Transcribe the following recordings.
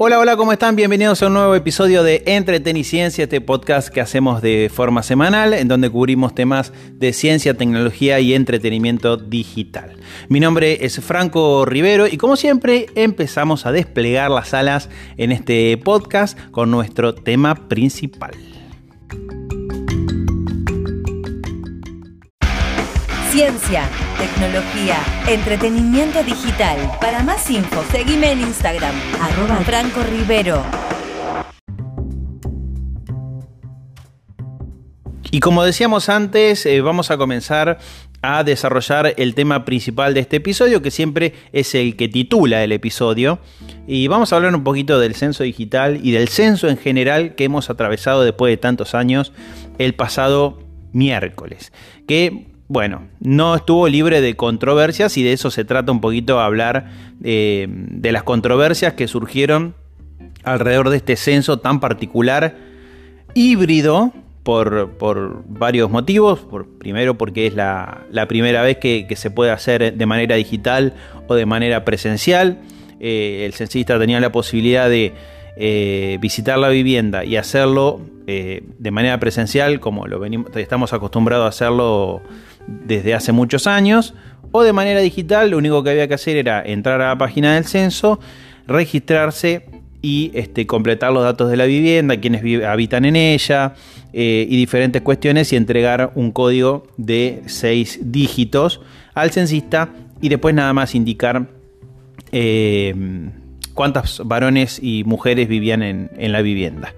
Hola, hola, ¿cómo están? Bienvenidos a un nuevo episodio de Entreteniciencia, este podcast que hacemos de forma semanal, en donde cubrimos temas de ciencia, tecnología y entretenimiento digital. Mi nombre es Franco Rivero y como siempre empezamos a desplegar las alas en este podcast con nuestro tema principal. Ciencia, tecnología, entretenimiento digital. Para más info, seguime en Instagram, arroba Franco Rivero. Y como decíamos antes, eh, vamos a comenzar a desarrollar el tema principal de este episodio, que siempre es el que titula el episodio. Y vamos a hablar un poquito del censo digital y del censo en general que hemos atravesado después de tantos años el pasado miércoles. Que bueno, no estuvo libre de controversias y de eso se trata un poquito hablar eh, de las controversias que surgieron alrededor de este censo tan particular, híbrido, por, varios motivos. primero porque es la, primera vez que, se puede hacer de manera digital o de manera presencial. Eh, el censista tenía la posibilidad de eh, visitar la vivienda y hacerlo de manera presencial, como lo venimos, estamos acostumbrados a hacerlo desde hace muchos años, o de manera digital, lo único que había que hacer era entrar a la página del censo, registrarse y este, completar los datos de la vivienda, quienes habitan en ella eh, y diferentes cuestiones y entregar un código de seis dígitos al censista y después nada más indicar eh, cuántos varones y mujeres vivían en, la vivienda.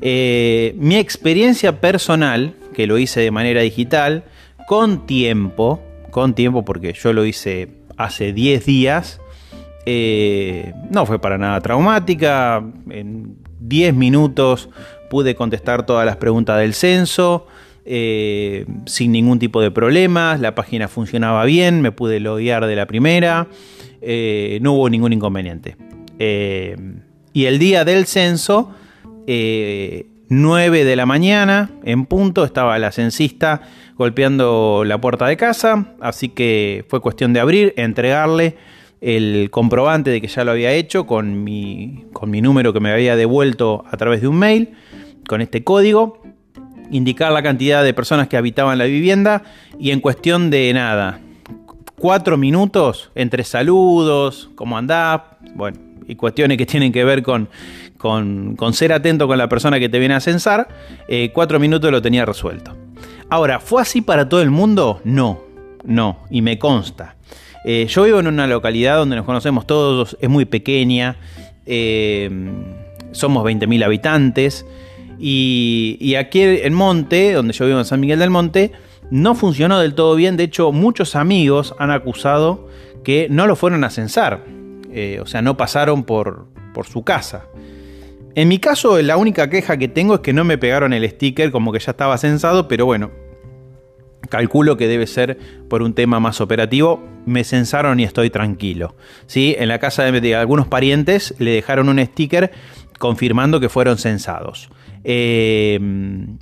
Eh, mi experiencia personal, que lo hice de manera digital, con tiempo, con tiempo porque yo lo hice hace 10 días, eh, no fue para nada traumática, en 10 minutos pude contestar todas las preguntas del censo. Eh, sin ningún tipo de problemas, la página funcionaba bien, me pude loguear de la primera, eh, no hubo ningún inconveniente. y el día del censo, 9 de la mañana, en punto, estaba la censista golpeando la puerta de casa, así que fue cuestión de abrir, entregarle el comprobante de que ya lo había hecho con mi, con mi número que me había devuelto a través de un mail, con este código, indicar la cantidad de personas que habitaban la vivienda y en cuestión de nada, cuatro minutos entre saludos, cómo andás, bueno, y cuestiones que tienen que ver con, con, ser atento con la persona que te viene a censar, eh, cuatro minutos lo tenía resuelto. Ahora, ¿fue así para todo el mundo? No, no, y me consta. Eh, yo vivo en una localidad donde nos conocemos todos, es muy pequeña, eh, somos 20.000 habitantes, y, aquí en Monte, donde yo vivo en San Miguel del Monte, no funcionó del todo bien, de hecho muchos amigos han acusado que no lo fueron a censar, eh, o sea, no pasaron por, por su casa. En mi caso, la única queja que tengo es que no me pegaron el sticker como que ya estaba censado, pero bueno, calculo que debe ser por un tema más operativo. Me censaron y estoy tranquilo. ¿sí? En la casa de, algunos parientes le dejaron un sticker confirmando que fueron censados. Eh,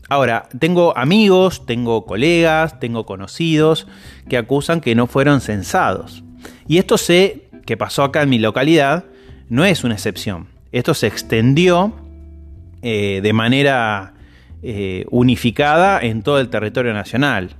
ahora, tengo amigos, tengo colegas, tengo conocidos que acusan que no fueron censados. Y esto sé que pasó acá en mi localidad, no es una excepción. Esto se extendió eh, de manera eh, unificada en todo el territorio nacional.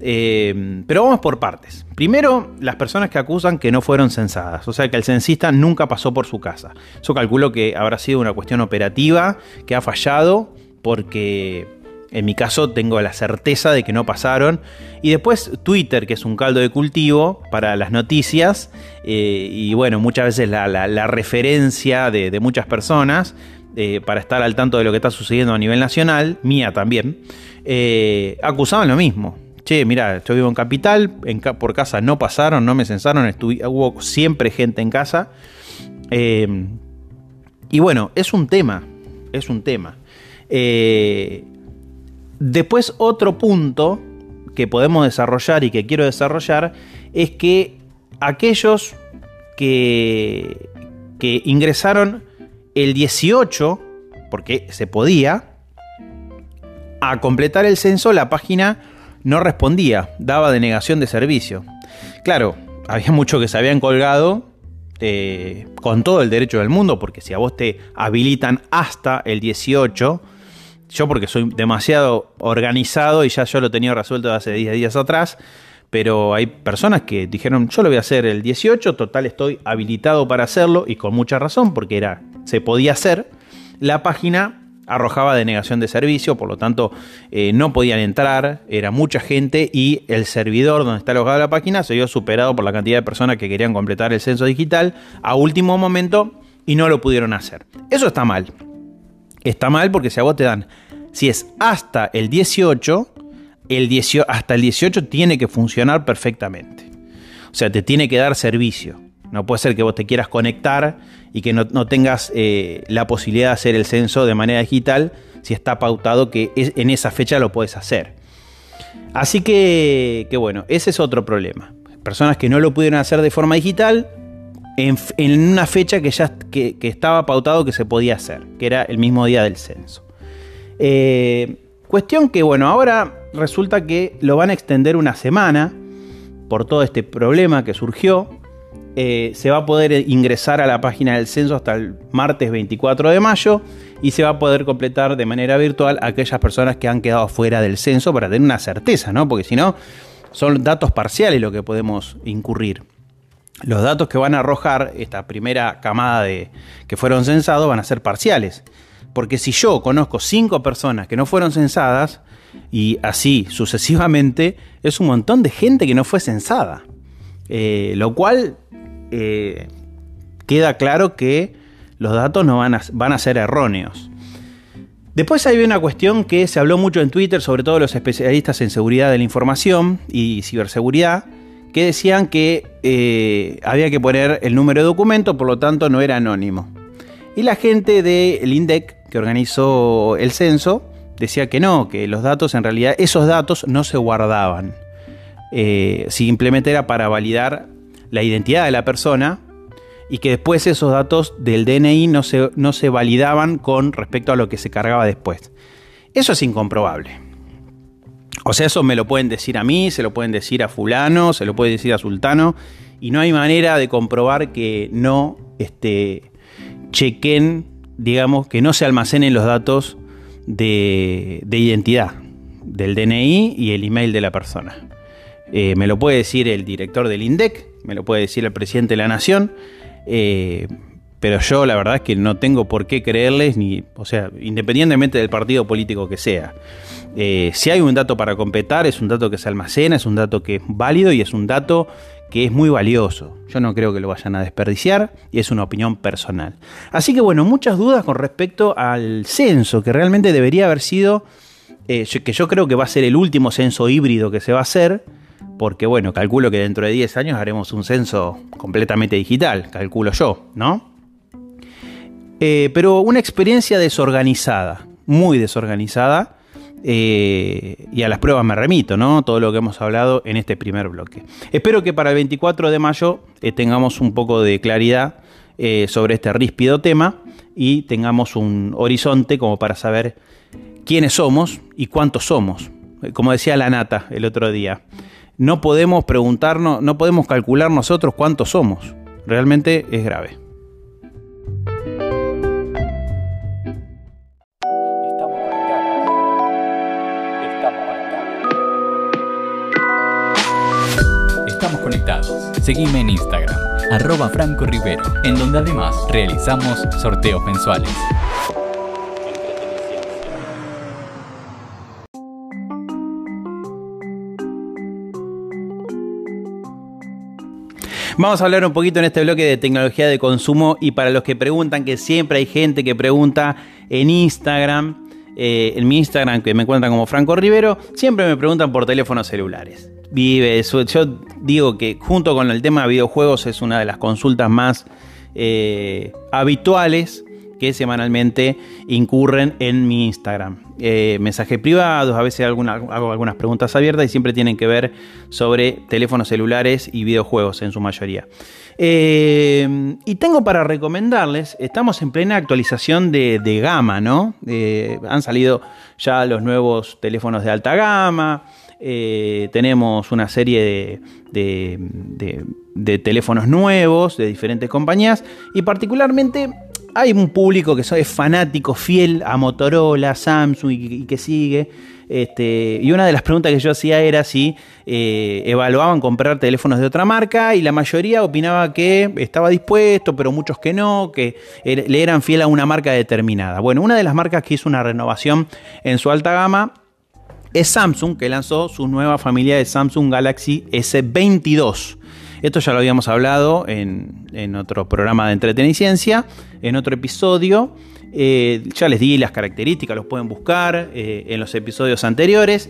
Eh, pero vamos por partes. Primero, las personas que acusan que no fueron censadas, o sea que el censista nunca pasó por su casa. Yo calculo que habrá sido una cuestión operativa que ha fallado porque en mi caso tengo la certeza de que no pasaron. Y después Twitter, que es un caldo de cultivo para las noticias. Eh, y bueno, muchas veces la, referencia de, muchas personas eh, para estar al tanto de lo que está sucediendo a nivel nacional, mía también, eh, acusaban lo mismo. Che, mira, yo vivo en Capital, por casa no pasaron, no me censaron, hubo siempre gente en casa. y bueno, es un tema, es un tema. Después otro punto que podemos desarrollar y que quiero desarrollar es que aquellos que, que ingresaron el 18, porque se podía, a completar el censo la página no respondía, daba denegación de servicio. Claro, había muchos que se habían colgado eh, con todo el derecho del mundo, porque si a vos te habilitan hasta el 18, yo porque soy demasiado organizado y ya yo lo tenía resuelto hace 10 días atrás, pero hay personas que dijeron, yo lo voy a hacer el 18, total estoy habilitado para hacerlo y con mucha razón, porque era, se podía hacer. La página arrojaba denegación de servicio, por lo tanto eh, no podían entrar, era mucha gente y el servidor donde está alojada la página se vio superado por la cantidad de personas que querían completar el censo digital a último momento y no lo pudieron hacer. Eso está mal. Está mal porque si a vos te dan, si es hasta el 18, el hasta el 18 tiene que funcionar perfectamente. O sea, te tiene que dar servicio. No puede ser que vos te quieras conectar y que no, tengas eh, la posibilidad de hacer el censo de manera digital si está pautado que en esa fecha lo puedes hacer. Así que, bueno, ese es otro problema. Personas que no lo pudieron hacer de forma digital en, una fecha que ya que, estaba pautado que se podía hacer, que era el mismo día del censo. Eh, cuestión que, bueno, ahora resulta que lo van a extender una semana por todo este problema que surgió. Eh, se va a poder ingresar a la página del censo hasta el martes 24 de mayo y se va a poder completar de manera virtual aquellas personas que han quedado fuera del censo para tener una certeza, ¿no? Porque si no, son datos parciales lo que podemos incurrir. Los datos que van a arrojar esta primera camada de que fueron censados van a ser parciales. Porque si yo conozco cinco personas que no fueron censadas, y así sucesivamente, es un montón de gente que no fue censada. Eh, lo cual eh, queda claro que los datos no van a, van a ser erróneos. Después hay una cuestión que se habló mucho en Twitter, sobre todo los especialistas en seguridad de la información y ciberseguridad, que decían que eh, había que poner el número de documento, por lo tanto no era anónimo. Y la gente del INDEC, que organizó el censo, decía que no, que los datos en realidad, esos datos no se guardaban. Eh, simplemente era para validar la identidad de la persona y que después esos datos del DNI no se, no se validaban con respecto a lo que se cargaba después. Eso es incomprobable. O sea, eso me lo pueden decir a mí, se lo pueden decir a fulano, se lo puede decir a sultano, y no hay manera de comprobar que no este, chequen, digamos, que no se almacenen los datos de, identidad del DNI y el email de la persona. Eh, me lo puede decir el director del INDEC, me lo puede decir el presidente de la Nación, eh, pero yo la verdad es que no tengo por qué creerles, ni, o sea, independientemente del partido político que sea. Eh, si hay un dato para completar, es un dato que se almacena, es un dato que es válido y es un dato que es muy valioso. Yo no creo que lo vayan a desperdiciar y es una opinión personal. Así que bueno, muchas dudas con respecto al censo, que realmente debería haber sido, eh, que yo creo que va a ser el último censo híbrido que se va a hacer, porque bueno, calculo que dentro de 10 años haremos un censo completamente digital, calculo yo, ¿no? Eh, pero una experiencia desorganizada, muy desorganizada, eh, y a las pruebas me remito, ¿no? Todo lo que hemos hablado en este primer bloque. Espero que para el 24 de mayo eh, tengamos un poco de claridad sobre este ríspido tema y tengamos un horizonte como para saber quiénes somos y cuántos somos. Como decía la Nata el otro día, no podemos preguntarnos, no podemos calcular nosotros cuántos somos. Realmente es grave. Seguime en Instagram, arroba Franco Rivero, en donde además realizamos sorteos mensuales. Vamos a hablar un poquito en este bloque de tecnología de consumo y para los que preguntan, que siempre hay gente que pregunta en Instagram, eh, en mi Instagram que me encuentran como Franco Rivero, siempre me preguntan por teléfonos celulares vive. Yo digo que junto con el tema de videojuegos es una de las consultas más eh, habituales que semanalmente incurren en mi Instagram. Eh, mensajes privados, a veces hago algunas preguntas abiertas y siempre tienen que ver sobre teléfonos celulares y videojuegos en su mayoría. Eh, y tengo para recomendarles, estamos en plena actualización de, gama, ¿no? Han salido ya los nuevos teléfonos de alta gama, tenemos una serie de, de teléfonos nuevos de diferentes compañías y particularmente hay un público que es fanático, fiel a Motorola, Samsung y, que sigue. Este, y una de las preguntas que yo hacía era si eh, evaluaban comprar teléfonos de otra marca y la mayoría opinaba que estaba dispuesto, pero muchos que no, que er, le eran fiel a una marca determinada. Bueno, una de las marcas que hizo una renovación en su alta gama es Samsung, que lanzó su nueva familia de Samsung Galaxy S22. Esto ya lo habíamos hablado en, otro programa de entretenimiento, en otro episodio. Eh, ya les di las características, los pueden buscar eh, en los episodios anteriores.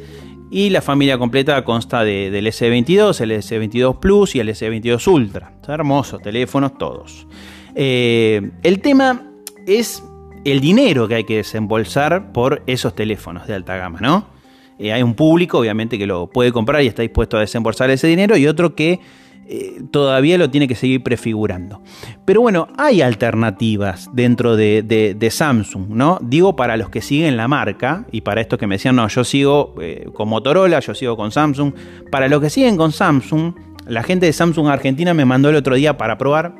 Y la familia completa consta del S22, el S22 Plus y el S22 Ultra. Son hermosos teléfonos todos. Eh, el tema es el dinero que hay que desembolsar por esos teléfonos de alta gama, ¿no? Hay un público, obviamente, que lo puede comprar y está dispuesto a desembolsar ese dinero, y otro que eh, todavía lo tiene que seguir prefigurando. Pero bueno, hay alternativas dentro de, Samsung, ¿no? Digo para los que siguen la marca y para estos que me decían, no, yo sigo eh, con Motorola, yo sigo con Samsung. Para los que siguen con Samsung, la gente de Samsung Argentina me mandó el otro día para probar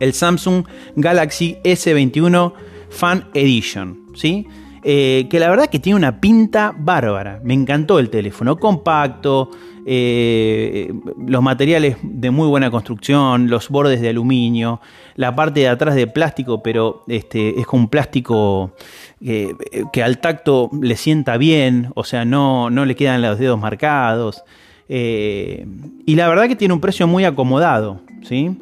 el Samsung Galaxy S21 Fan Edition, ¿sí? Eh, que la verdad que tiene una pinta bárbara. Me encantó el teléfono, compacto, eh, los materiales de muy buena construcción, los bordes de aluminio, la parte de atrás de plástico, pero este, es con un plástico que, al tacto le sienta bien, o sea, no, no le quedan los dedos marcados. Eh, y la verdad que tiene un precio muy acomodado, ¿sí?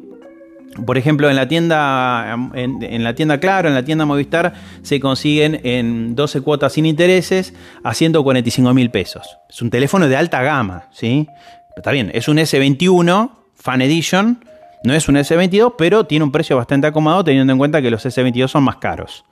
Por ejemplo, en la tienda, en, la tienda Claro, en la tienda Movistar, se consiguen en 12 cuotas sin intereses a 145 mil pesos. Es un teléfono de alta gama, ¿sí? Está bien, es un S21 Fan Edition, no es un S22, pero tiene un precio bastante acomodado teniendo en cuenta que los S22 son más caros.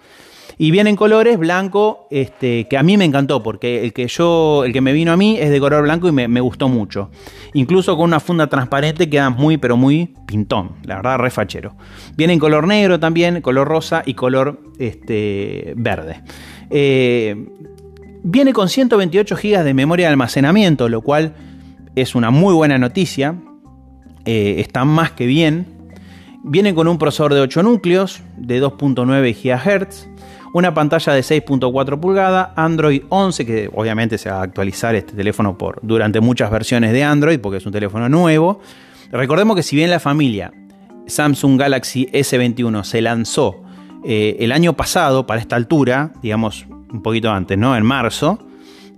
Y viene en colores blanco, este, que a mí me encantó, porque el que yo, el que me vino a mí es de color blanco y me, gustó mucho. Incluso con una funda transparente queda muy, pero muy pintón, la verdad, refachero. Viene en color negro también, color rosa y color este, verde. Eh, viene con 128 GB de memoria de almacenamiento, lo cual es una muy buena noticia. Eh, está más que bien. Viene con un procesador de 8 núcleos de 2.9 GHz una pantalla de 6.4 pulgadas, Android 11, que obviamente se va a actualizar este teléfono por, durante muchas versiones de Android, porque es un teléfono nuevo. Recordemos que si bien la familia Samsung Galaxy S21 se lanzó eh, el año pasado para esta altura, digamos un poquito antes, ¿no? En marzo,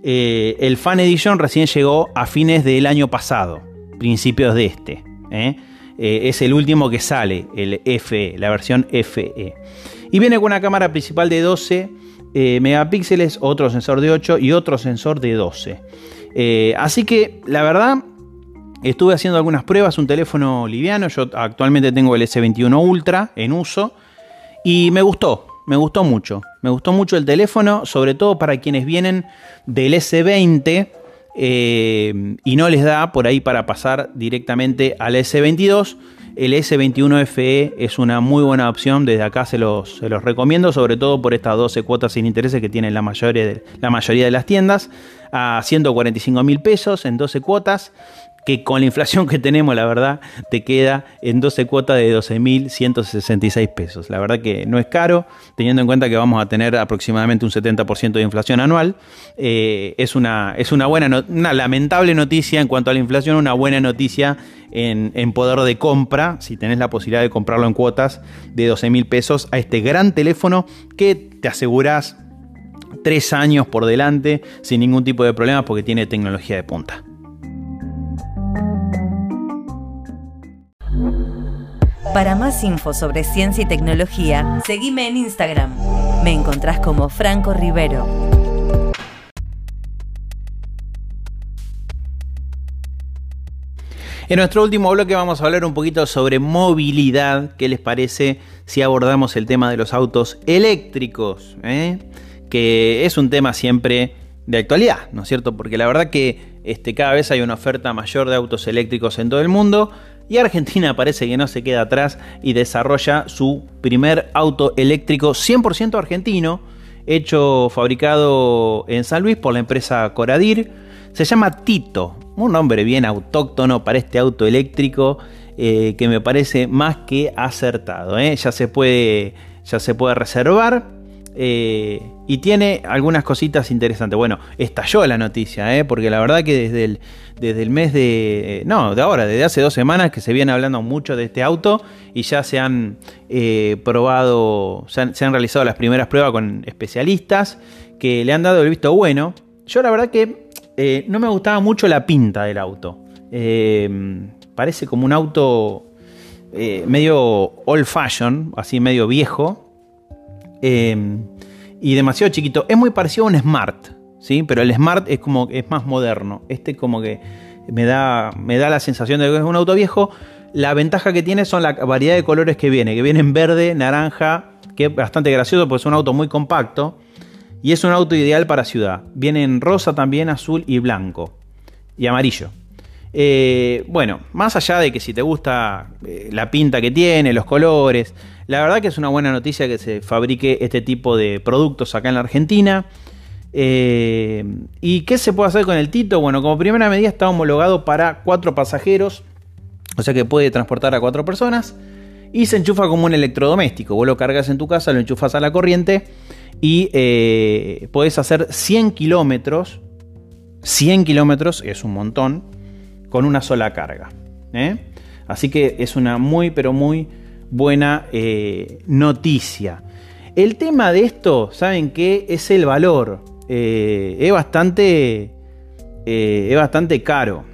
eh, el Fan Edition recién llegó a fines del año pasado, principios de este. ¿eh? es el último que sale, el FE, la versión FE. Y viene con una cámara principal de 12 eh, megapíxeles, otro sensor de 8 y otro sensor de 12. Eh, así que la verdad, estuve haciendo algunas pruebas, un teléfono liviano, yo actualmente tengo el S21 Ultra en uso y me gustó, me gustó mucho. Me gustó mucho el teléfono, sobre todo para quienes vienen del S20 eh, y no les da por ahí para pasar directamente al S22 el S21 FE es una muy buena opción, desde acá se los, los recomiendo, sobre todo por estas 12 cuotas sin intereses que tienen la mayoría de, la mayoría de las tiendas, a 145 mil pesos en 12 cuotas que con la inflación que tenemos, la verdad, te queda en 12 cuotas de 12.166 pesos. La verdad que no es caro, teniendo en cuenta que vamos a tener aproximadamente un 70% de inflación anual. Eh, es una, es una buena, una lamentable noticia en cuanto a la inflación, una buena noticia en, en poder de compra, si tenés la posibilidad de comprarlo en cuotas de 12.000 pesos a este gran teléfono que te aseguras tres años por delante sin ningún tipo de problema porque tiene tecnología de punta. Para más info sobre ciencia y tecnología, seguime en Instagram. Me encontrás como Franco Rivero. En nuestro último bloque vamos a hablar un poquito sobre movilidad. ¿Qué les parece si abordamos el tema de los autos eléctricos? eh? Que es un tema siempre de actualidad, ¿no es cierto? Porque la verdad que este, cada vez hay una oferta mayor de autos eléctricos en todo el mundo y Argentina parece que no se queda atrás y desarrolla su primer auto eléctrico 100% argentino, hecho, fabricado en San Luis por la empresa Coradir. Se llama Tito, un nombre bien autóctono para este auto eléctrico eh, que me parece más que acertado. ¿eh? Ya, se puede, ya se puede reservar. Eh, y tiene algunas cositas interesantes. Bueno, estalló la noticia, ¿eh? porque la verdad que desde el, desde el mes de... No, de ahora, desde hace dos semanas que se viene hablando mucho de este auto y ya se han eh, probado, se han, se han, realizado las primeras pruebas con especialistas que le han dado el visto bueno. Yo la verdad que no me gustaba mucho la pinta del auto. parece como un auto medio old fashion, así medio viejo eh, y demasiado chiquito. Es muy parecido a un Smart, ¿sí? Pero el Smart es como es más moderno. Este como que me da, me da la sensación de que es un auto viejo. La ventaja que tiene son la variedad de colores que viene, que viene en verde, naranja, que es bastante gracioso porque es un auto muy compacto. Y es un auto ideal para ciudad. Viene en rosa también, azul y blanco. Y amarillo. Eh, bueno, más allá de que si te gusta eh, la pinta que tiene, los colores, la verdad que es una buena noticia que se fabrique este tipo de productos acá en la Argentina. Eh, ¿Y qué se puede hacer con el Tito? Bueno, como primera medida está homologado para cuatro pasajeros, o sea que puede transportar a cuatro personas. Y se enchufa como un electrodoméstico. Vos lo cargas en tu casa, lo enchufas a la corriente y podés hacer 100 kilómetros. 100 kilómetros es un montón con una sola carga. ¿eh? Así que es una muy, pero muy buena eh, noticia. El tema de esto, ¿saben qué? Es el valor. Eh, es, bastante, es bastante caro.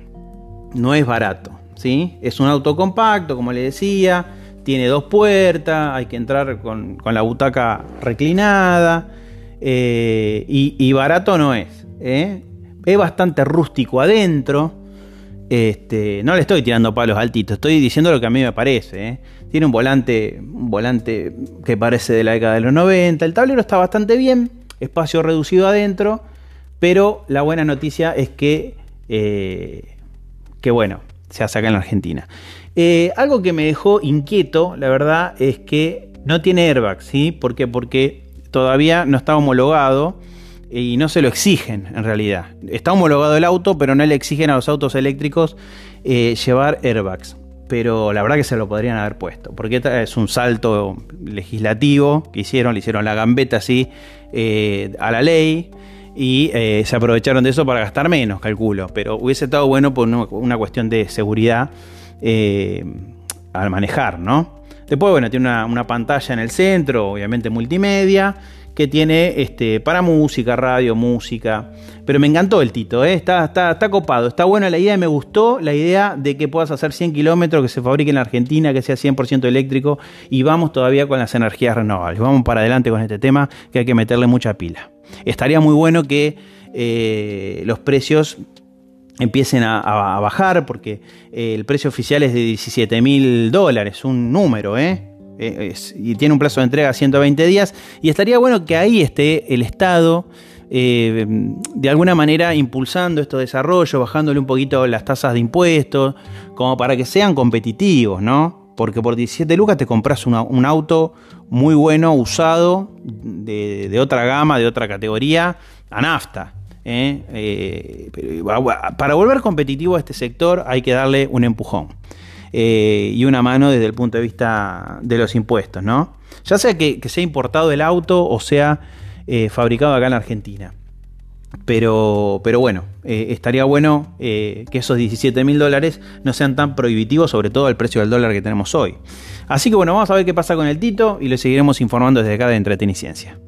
No es barato. ¿sí? Es un auto compacto, como le decía. Tiene dos puertas. Hay que entrar con, con la butaca reclinada. Y, barato no es. Es bastante rústico adentro. Este, no le estoy tirando palos altitos, estoy diciendo lo que a mí me parece. ¿eh? Tiene un volante, un volante que parece de la década de los 90. El tablero está bastante bien, espacio reducido adentro, pero la buena noticia es que, eh, que bueno, se hace acá en la Argentina. Eh, algo que me dejó inquieto, la verdad, es que no tiene airbag, ¿sí? Porque todavía no está homologado y no se lo exigen en realidad. Está homologado el auto, pero no le exigen a los autos eléctricos eh, llevar airbags. Pero la verdad que se lo podrían haber puesto, porque es un salto legislativo que hicieron, le hicieron la gambeta así eh, a la ley y eh, se aprovecharon de eso para gastar menos, calculo. Pero hubiese estado bueno por una, cuestión de seguridad al manejar, ¿no? Después, bueno, tiene una pantalla en el centro, obviamente multimedia que tiene este, para música, radio, música. Pero me encantó el Tito, ¿eh? está, está, está, copado, está buena la idea, me gustó la idea de que puedas hacer 100 kilómetros, que se fabrique en Argentina, que sea 100% eléctrico y vamos todavía con las energías renovables. Vamos para adelante con este tema que hay que meterle mucha pila. Estaría muy bueno que eh, los precios empiecen a, a, bajar porque eh, el precio oficial es de 17 mil dólares, un número, ¿eh? Es, y tiene un plazo de entrega a 120 días y estaría bueno que ahí esté el Estado eh, de alguna manera impulsando estos desarrollos, bajándole un poquito las tasas de impuestos, como para que sean competitivos, ¿no? Porque por 17 lucas te compras un auto muy bueno, usado, de, de, otra gama, de otra categoría, a nafta. ¿eh? Eh, para volver competitivo a este sector hay que darle un empujón eh, y una mano desde el punto de vista de los impuestos, ¿no? Ya sea que, sea importado el auto o sea eh, fabricado acá en Argentina. Pero, pero bueno, eh, estaría bueno que esos 17 mil dólares no sean tan prohibitivos, sobre todo el precio del dólar que tenemos hoy. Así que bueno, vamos a ver qué pasa con el Tito y lo seguiremos informando desde acá de Entreteniciencia.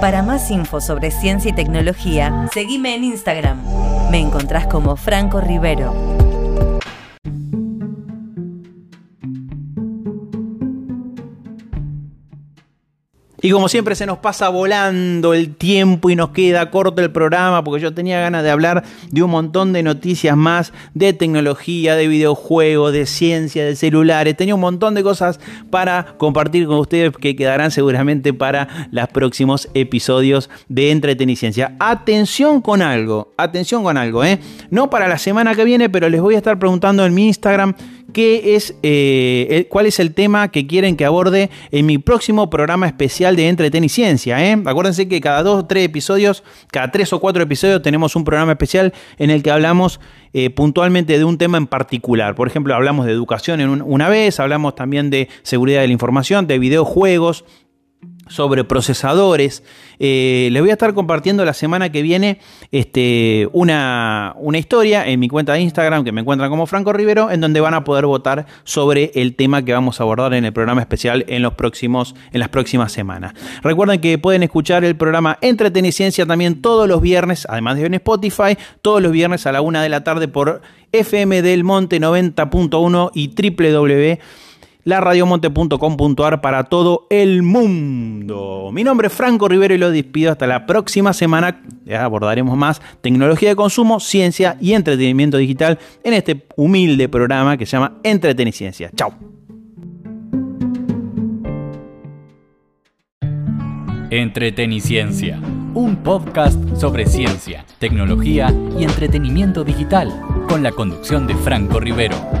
Para más info sobre ciencia y tecnología, seguime en Instagram. Me encontrás como Franco Rivero. Y como siempre se nos pasa volando el tiempo y nos queda corto el programa porque yo tenía ganas de hablar de un montón de noticias más, de tecnología, de videojuegos, de ciencia, de celulares. Tenía un montón de cosas para compartir con ustedes que quedarán seguramente para los próximos episodios de Entreteniciencia. Atención con algo, atención con algo, ¿eh? No para la semana que viene, pero les voy a estar preguntando en mi Instagram qué es, eh, cuál es el tema que quieren que aborde en mi próximo programa especial de Entreteniciencia. ¿eh? Acuérdense que cada dos o tres episodios, cada tres o cuatro episodios tenemos un programa especial en el que hablamos eh, puntualmente de un tema en particular. Por ejemplo, hablamos de educación en una vez, hablamos también de seguridad de la información, de videojuegos, sobre procesadores. Eh, les voy a estar compartiendo la semana que viene este, una, una, historia en mi cuenta de Instagram que me encuentran como Franco Rivero, en donde van a poder votar sobre el tema que vamos a abordar en el programa especial en, los próximos, en las próximas semanas. Recuerden que pueden escuchar el programa Entreteniciencia también todos los viernes, además de en Spotify, todos los viernes a la una de la tarde por FM del Monte 90.1 y www laradiomonte.com.ar para todo el mundo. Mi nombre es Franco Rivero y lo despido hasta la próxima semana. Ya abordaremos más tecnología de consumo, ciencia y entretenimiento digital en este humilde programa que se llama Entreteniciencia. Chao. Entreteniciencia, un podcast sobre ciencia, tecnología y entretenimiento digital, con la conducción de Franco Rivero.